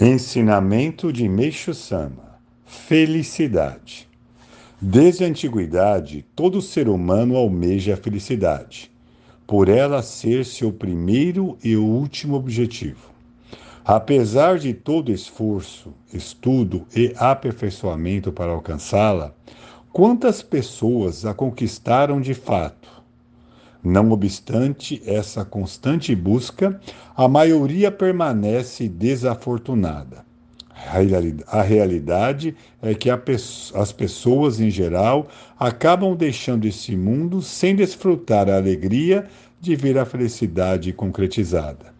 Ensinamento de Meixo Sama: Felicidade. Desde a antiguidade, todo ser humano almeja a felicidade, por ela ser seu primeiro e último objetivo. Apesar de todo esforço, estudo e aperfeiçoamento para alcançá-la, quantas pessoas a conquistaram de fato? Não obstante essa constante busca, a maioria permanece desafortunada. A realidade é que as pessoas, em geral, acabam deixando esse mundo sem desfrutar a alegria de ver a felicidade concretizada.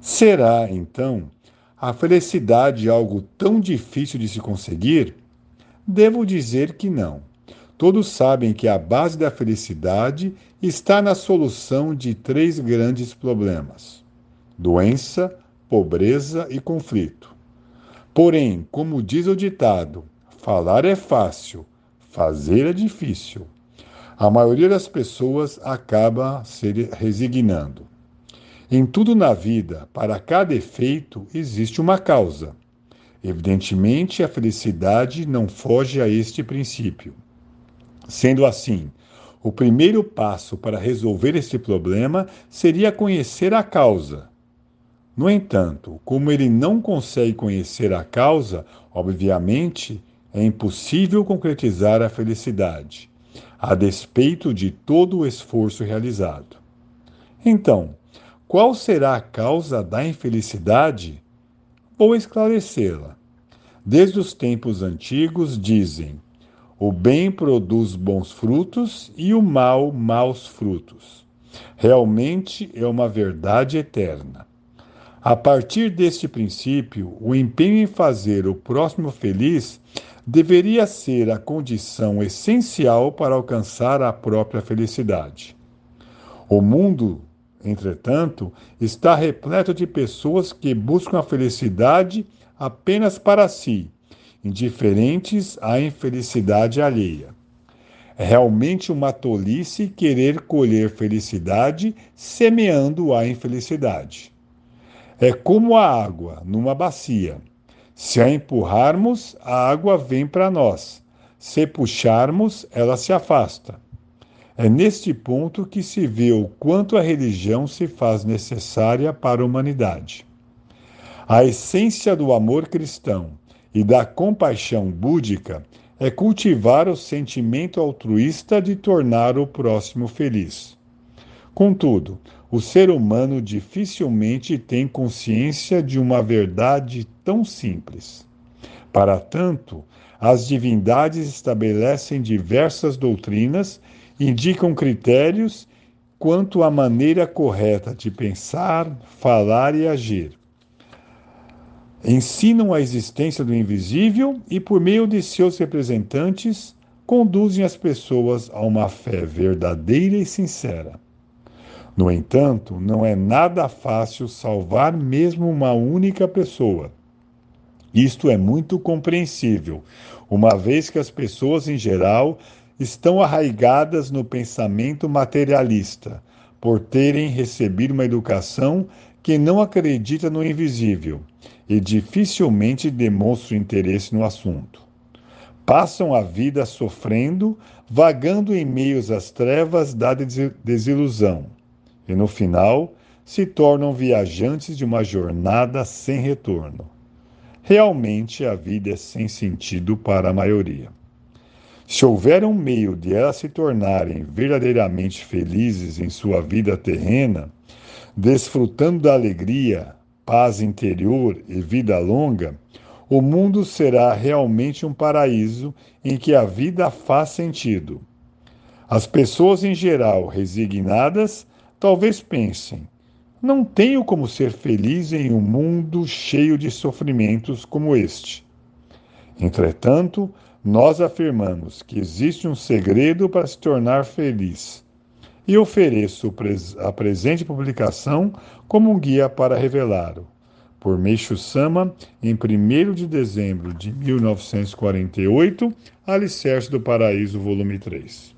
Será, então, a felicidade algo tão difícil de se conseguir? Devo dizer que não. Todos sabem que a base da felicidade está na solução de três grandes problemas: doença, pobreza e conflito. Porém, como diz o ditado, falar é fácil, fazer é difícil. A maioria das pessoas acaba se resignando. Em tudo na vida, para cada efeito, existe uma causa. Evidentemente, a felicidade não foge a este princípio. Sendo assim, o primeiro passo para resolver este problema seria conhecer a causa. No entanto, como ele não consegue conhecer a causa, obviamente é impossível concretizar a felicidade, a despeito de todo o esforço realizado. Então, qual será a causa da infelicidade? Vou esclarecê-la. Desde os tempos antigos dizem: o bem produz bons frutos e o mal, maus frutos. Realmente é uma verdade eterna. A partir deste princípio, o empenho em fazer o próximo feliz deveria ser a condição essencial para alcançar a própria felicidade. O mundo, entretanto, está repleto de pessoas que buscam a felicidade apenas para si indiferentes à infelicidade alheia. É realmente uma tolice querer colher felicidade semeando a infelicidade. É como a água numa bacia. Se a empurrarmos, a água vem para nós. Se puxarmos, ela se afasta. É neste ponto que se vê o quanto a religião se faz necessária para a humanidade. A essência do amor cristão e da compaixão búdica é cultivar o sentimento altruísta de tornar o próximo feliz. Contudo, o ser humano dificilmente tem consciência de uma verdade tão simples. Para tanto, as divindades estabelecem diversas doutrinas, indicam critérios quanto à maneira correta de pensar, falar e agir ensinam a existência do invisível e, por meio de seus representantes, conduzem as pessoas a uma fé verdadeira e sincera. No entanto, não é nada fácil salvar mesmo uma única pessoa. Isto é muito compreensível, uma vez que as pessoas em geral estão arraigadas no pensamento materialista, por terem recebido uma educação que não acredita no invisível e dificilmente demonstram interesse no assunto. Passam a vida sofrendo, vagando em meios às trevas da desilusão, e no final se tornam viajantes de uma jornada sem retorno. Realmente a vida é sem sentido para a maioria. Se houver um meio de elas se tornarem verdadeiramente felizes em sua vida terrena, desfrutando da alegria, paz interior e vida longa, o mundo será realmente um paraíso em que a vida faz sentido. As pessoas em geral resignadas talvez pensem: não tenho como ser feliz em um mundo cheio de sofrimentos como este. Entretanto, nós afirmamos que existe um segredo para se tornar feliz e ofereço a presente publicação como um guia para revelá-lo. Por Meixo Sama, em 1 de dezembro de 1948, Alicerce do Paraíso, volume 3.